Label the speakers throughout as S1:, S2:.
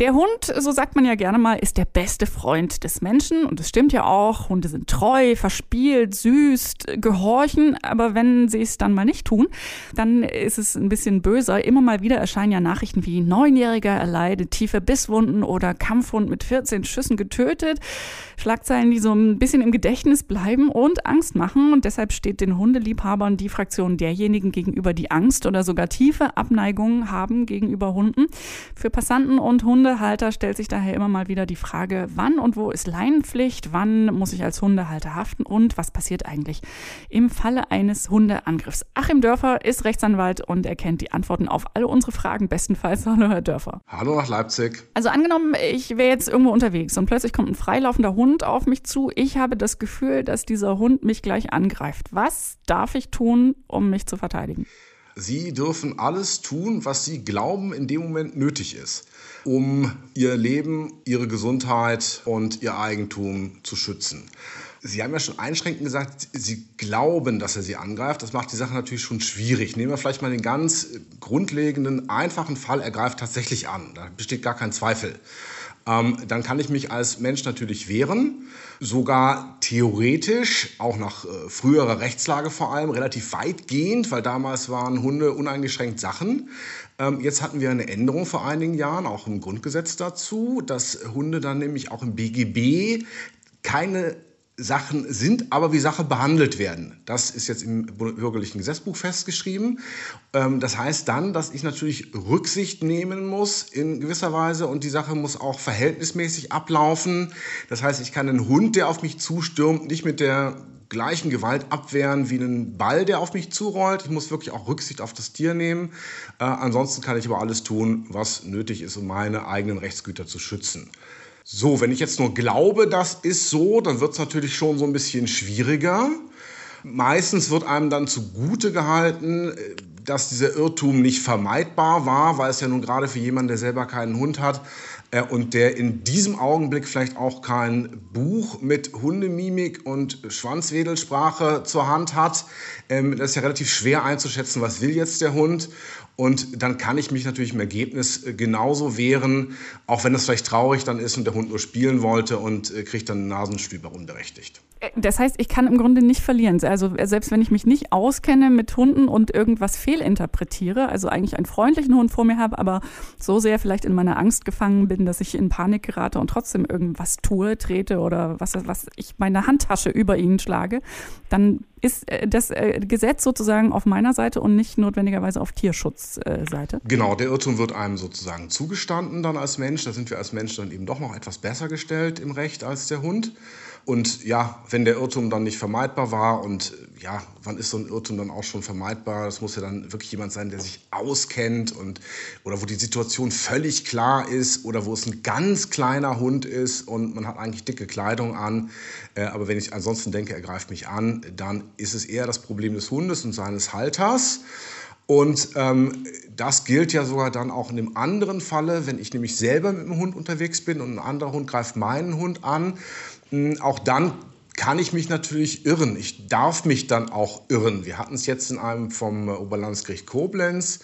S1: Der Hund, so sagt man ja gerne mal, ist der beste Freund des Menschen. Und es stimmt ja auch. Hunde sind treu, verspielt, süß, gehorchen. Aber wenn sie es dann mal nicht tun, dann ist es ein bisschen böser. Immer mal wieder erscheinen ja Nachrichten wie Neunjähriger erleidet tiefe Bisswunden oder Kampfhund mit 14 Schüssen getötet. Schlagzeilen, die so ein bisschen im Gedächtnis bleiben und Angst machen. Und deshalb steht den Hundeliebhabern die Fraktion derjenigen gegenüber, die Angst oder sogar tiefe Abneigungen haben gegenüber Hunden. Für Passanten und Hunde Hundehalter stellt sich daher immer mal wieder die Frage, wann und wo ist Leinenpflicht, wann muss ich als Hundehalter haften und was passiert eigentlich im Falle eines Hundeangriffs. Achim Dörfer ist Rechtsanwalt und er kennt die Antworten auf alle unsere Fragen bestenfalls. Hallo, Herr Dörfer.
S2: Hallo nach Leipzig.
S1: Also angenommen, ich wäre jetzt irgendwo unterwegs und plötzlich kommt ein freilaufender Hund auf mich zu. Ich habe das Gefühl, dass dieser Hund mich gleich angreift. Was darf ich tun, um mich zu verteidigen?
S2: Sie dürfen alles tun, was Sie glauben in dem Moment nötig ist, um Ihr Leben, Ihre Gesundheit und Ihr Eigentum zu schützen. Sie haben ja schon einschränkend gesagt, Sie glauben, dass er Sie angreift. Das macht die Sache natürlich schon schwierig. Nehmen wir vielleicht mal den ganz grundlegenden, einfachen Fall, er greift tatsächlich an. Da besteht gar kein Zweifel ähm, dann kann ich mich als Mensch natürlich wehren, sogar theoretisch, auch nach äh, früherer Rechtslage vor allem, relativ weitgehend, weil damals waren Hunde uneingeschränkt Sachen. Ähm, jetzt hatten wir eine Änderung vor einigen Jahren, auch im Grundgesetz dazu, dass Hunde dann nämlich auch im BGB keine Sachen sind, aber wie Sachen behandelt werden. Das ist jetzt im bürgerlichen Gesetzbuch festgeschrieben. Ähm, das heißt dann, dass ich natürlich Rücksicht nehmen muss in gewisser Weise und die Sache muss auch verhältnismäßig ablaufen. Das heißt, ich kann einen Hund, der auf mich zustürmt, nicht mit der gleichen Gewalt abwehren wie einen Ball, der auf mich zurollt. Ich muss wirklich auch Rücksicht auf das Tier nehmen. Äh, ansonsten kann ich aber alles tun, was nötig ist, um meine eigenen Rechtsgüter zu schützen. So, wenn ich jetzt nur glaube, das ist so, dann wird es natürlich schon so ein bisschen schwieriger. Meistens wird einem dann zugute gehalten, äh, dass dieser Irrtum nicht vermeidbar war, weil es ja nun gerade für jemanden, der selber keinen Hund hat äh, und der in diesem Augenblick vielleicht auch kein Buch mit Hundemimik und Schwanzwedelsprache zur Hand hat, ähm, das ist ja relativ schwer einzuschätzen, was will jetzt der Hund. Und dann kann ich mich natürlich im Ergebnis äh, genauso wehren, auch wenn es vielleicht traurig dann ist und der Hund nur spielen wollte und äh, kriegt dann Nasenstüber unberechtigt.
S1: Äh, das heißt, ich kann im Grunde nicht verlieren. Also selbst wenn ich mich nicht auskenne mit Hunden und irgendwas fehlinterpretiere, also eigentlich einen freundlichen Hund vor mir habe, aber so sehr vielleicht in meiner Angst gefangen bin, dass ich in Panik gerate und trotzdem irgendwas tue, trete oder was, was ich meine Handtasche über ihn schlage, dann ist äh, das äh, Gesetz sozusagen auf meiner Seite und nicht notwendigerweise auf Tierschutzseite?
S2: Genau, der Irrtum wird einem sozusagen zugestanden dann als Mensch. Da sind wir als Mensch dann eben doch noch etwas besser gestellt im Recht als der Hund. Und ja, wenn der Irrtum dann nicht vermeidbar war und ja, wann ist so ein Irrtum dann auch schon vermeidbar? Das muss ja dann wirklich jemand sein, der sich auskennt und oder wo die Situation völlig klar ist oder wo es ein ganz kleiner Hund ist und man hat eigentlich dicke Kleidung an. Äh, aber wenn ich ansonsten denke, er greift mich an, dann ist es eher das Problem des Hundes und seines Halters. Und ähm, das gilt ja sogar dann auch in dem anderen Falle, wenn ich nämlich selber mit dem Hund unterwegs bin und ein anderer Hund greift meinen Hund an hm, auch dann kann ich mich natürlich irren. Ich darf mich dann auch irren. Wir hatten es jetzt in einem vom Oberlandesgericht Koblenz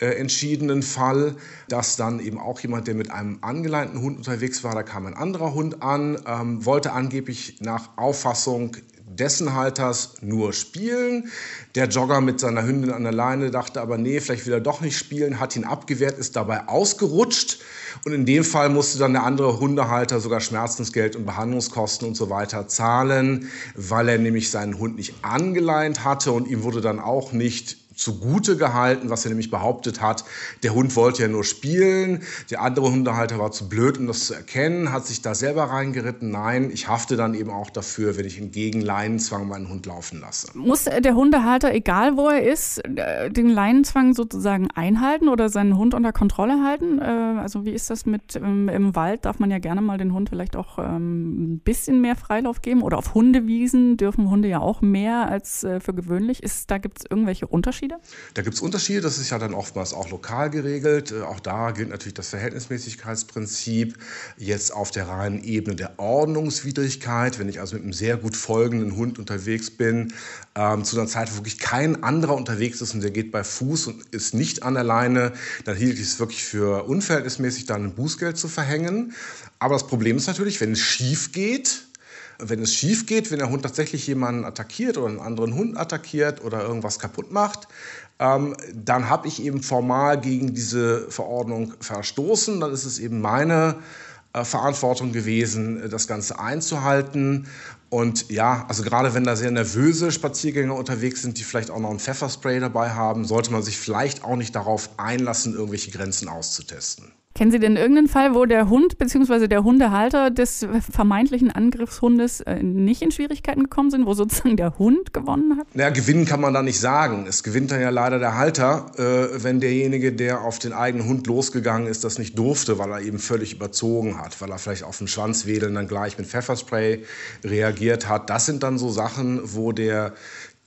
S2: äh, entschiedenen Fall, dass dann eben auch jemand, der mit einem angeleinten Hund unterwegs war, da kam ein anderer Hund an, ähm, wollte angeblich nach Auffassung dessen Halters nur spielen. Der Jogger mit seiner Hündin an der Leine dachte aber, nee, vielleicht will er doch nicht spielen, hat ihn abgewehrt, ist dabei ausgerutscht. Und in dem Fall musste dann der andere Hundehalter sogar Schmerzensgeld und Behandlungskosten und so weiter zahlen, weil er nämlich seinen Hund nicht angeleint hatte und ihm wurde dann auch nicht zugute gehalten, was er nämlich behauptet hat, der Hund wollte ja nur spielen, der andere Hundehalter war zu blöd, um das zu erkennen, hat sich da selber reingeritten. Nein, ich hafte dann eben auch dafür, wenn ich entgegen Leinenzwang meinen Hund laufen lasse.
S1: Muss der Hundehalter, egal wo er ist, äh, den Leinenzwang sozusagen einhalten oder seinen Hund unter Kontrolle halten? Äh, also wie ist das mit ähm, im Wald? Darf man ja gerne mal den Hund vielleicht auch ähm, ein bisschen mehr Freilauf geben oder auf Hundewiesen dürfen Hunde ja auch mehr als äh, für gewöhnlich. Ist, da gibt es irgendwelche Unterschiede? Unterschiede?
S2: Da gibt es Unterschiede, das ist ja dann oftmals auch lokal geregelt. Äh, auch da gilt natürlich das Verhältnismäßigkeitsprinzip. Jetzt auf der reinen Ebene der Ordnungswidrigkeit, wenn ich also mit einem sehr gut folgenden Hund unterwegs bin, ähm, zu einer Zeit, wo wirklich kein anderer unterwegs ist und der geht bei Fuß und ist nicht an der Leine, dann hielt ich es wirklich für unverhältnismäßig, dann ein Bußgeld zu verhängen. Aber das Problem ist natürlich, wenn es schief geht, wenn es schief geht, wenn der Hund tatsächlich jemanden attackiert oder einen anderen Hund attackiert oder irgendwas kaputt macht, ähm, dann habe ich eben formal gegen diese Verordnung verstoßen. Dann ist es eben meine äh, Verantwortung gewesen, das Ganze einzuhalten. Und ja, also gerade wenn da sehr nervöse Spaziergänger unterwegs sind, die vielleicht auch noch ein Pfefferspray dabei haben, sollte man sich vielleicht auch nicht darauf einlassen, irgendwelche Grenzen auszutesten.
S1: Kennen Sie denn irgendeinen Fall, wo der Hund bzw. der Hundehalter des vermeintlichen Angriffshundes äh, nicht in Schwierigkeiten gekommen sind, wo sozusagen der Hund gewonnen hat?
S2: Naja, gewinnen kann man da nicht sagen. Es gewinnt dann ja leider der Halter, äh, wenn derjenige, der auf den eigenen Hund losgegangen ist, das nicht durfte, weil er eben völlig überzogen hat, weil er vielleicht auf den Schwanzwedeln dann gleich mit Pfefferspray reagiert hat. Das sind dann so Sachen, wo der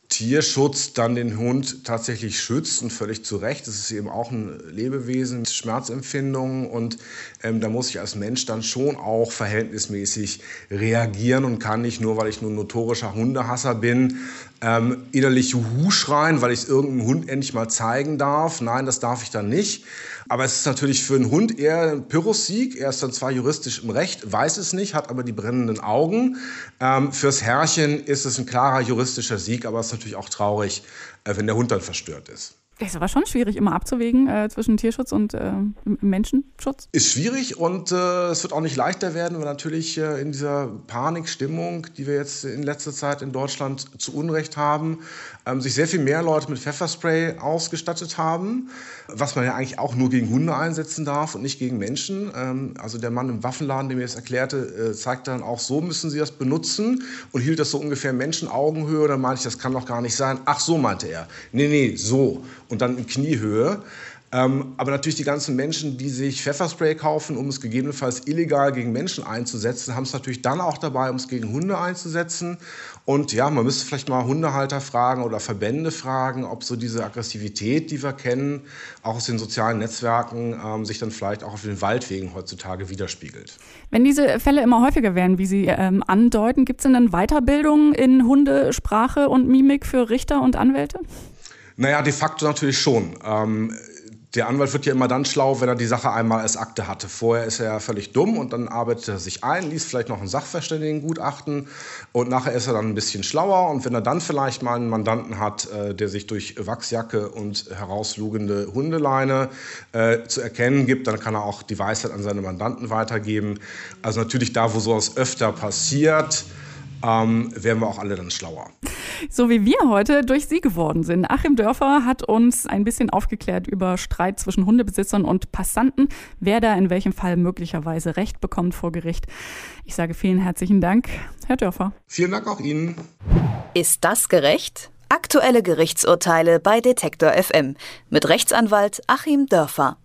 S2: Tierschutz dann den Hund tatsächlich schützt und völlig zu Recht. Das ist eben auch ein Lebewesen mit Schmerzempfindungen und ähm, da muss ich als Mensch dann schon auch verhältnismäßig reagieren und kann nicht nur, weil ich nur ein notorischer Hundehasser bin, ähm, innerlich Juhu schreien, weil ich es irgendeinem Hund endlich mal zeigen darf. Nein, das darf ich dann nicht. Aber es ist natürlich für einen Hund eher ein Pyrrhus-Sieg. Er ist dann zwar juristisch im Recht, weiß es nicht, hat aber die brennenden Augen. Ähm, fürs Herrchen ist es ein klarer juristischer Sieg, aber es ist natürlich auch traurig, äh, wenn der Hund dann verstört ist.
S1: Ist aber schon schwierig, immer abzuwägen äh, zwischen Tierschutz und äh, Menschenschutz.
S2: Ist schwierig und äh, es wird auch nicht leichter werden, weil natürlich äh, in dieser Panikstimmung, die wir jetzt in letzter Zeit in Deutschland zu Unrecht haben, ähm, sich sehr viel mehr Leute mit Pfefferspray ausgestattet haben, was man ja eigentlich auch nur gegen Hunde einsetzen darf und nicht gegen Menschen. Ähm, also der Mann im Waffenladen, der mir das erklärte, äh, zeigte dann auch, so müssen Sie das benutzen und hielt das so ungefähr Menschenaugenhöhe. Da meinte ich, das kann doch gar nicht sein. Ach, so meinte er. Nee, nee, so und dann in Kniehöhe. Ähm, aber natürlich die ganzen Menschen, die sich Pfefferspray kaufen, um es gegebenenfalls illegal gegen Menschen einzusetzen, haben es natürlich dann auch dabei, um es gegen Hunde einzusetzen. Und ja, man müsste vielleicht mal Hundehalter fragen oder Verbände fragen, ob so diese Aggressivität, die wir kennen, auch aus den sozialen Netzwerken, ähm, sich dann vielleicht auch auf den Waldwegen heutzutage widerspiegelt.
S1: Wenn diese Fälle immer häufiger werden, wie Sie ähm, andeuten, gibt es denn dann Weiterbildung in Hundesprache und Mimik für Richter und Anwälte?
S2: Naja, de facto natürlich schon. Ähm, der Anwalt wird ja immer dann schlau, wenn er die Sache einmal als Akte hatte. Vorher ist er ja völlig dumm und dann arbeitet er sich ein, liest vielleicht noch ein Sachverständigengutachten und nachher ist er dann ein bisschen schlauer. Und wenn er dann vielleicht mal einen Mandanten hat, äh, der sich durch Wachsjacke und herauslugende Hundeleine äh, zu erkennen gibt, dann kann er auch die Weisheit an seine Mandanten weitergeben. Also natürlich da, wo sowas öfter passiert, ähm, werden wir auch alle dann schlauer.
S1: So wie wir heute durch Sie geworden sind. Achim Dörfer hat uns ein bisschen aufgeklärt über Streit zwischen Hundebesitzern und Passanten, wer da in welchem Fall möglicherweise Recht bekommt vor Gericht. Ich sage vielen herzlichen Dank, Herr Dörfer.
S2: Vielen Dank auch Ihnen.
S3: Ist das gerecht? Aktuelle Gerichtsurteile bei Detektor FM mit Rechtsanwalt Achim Dörfer.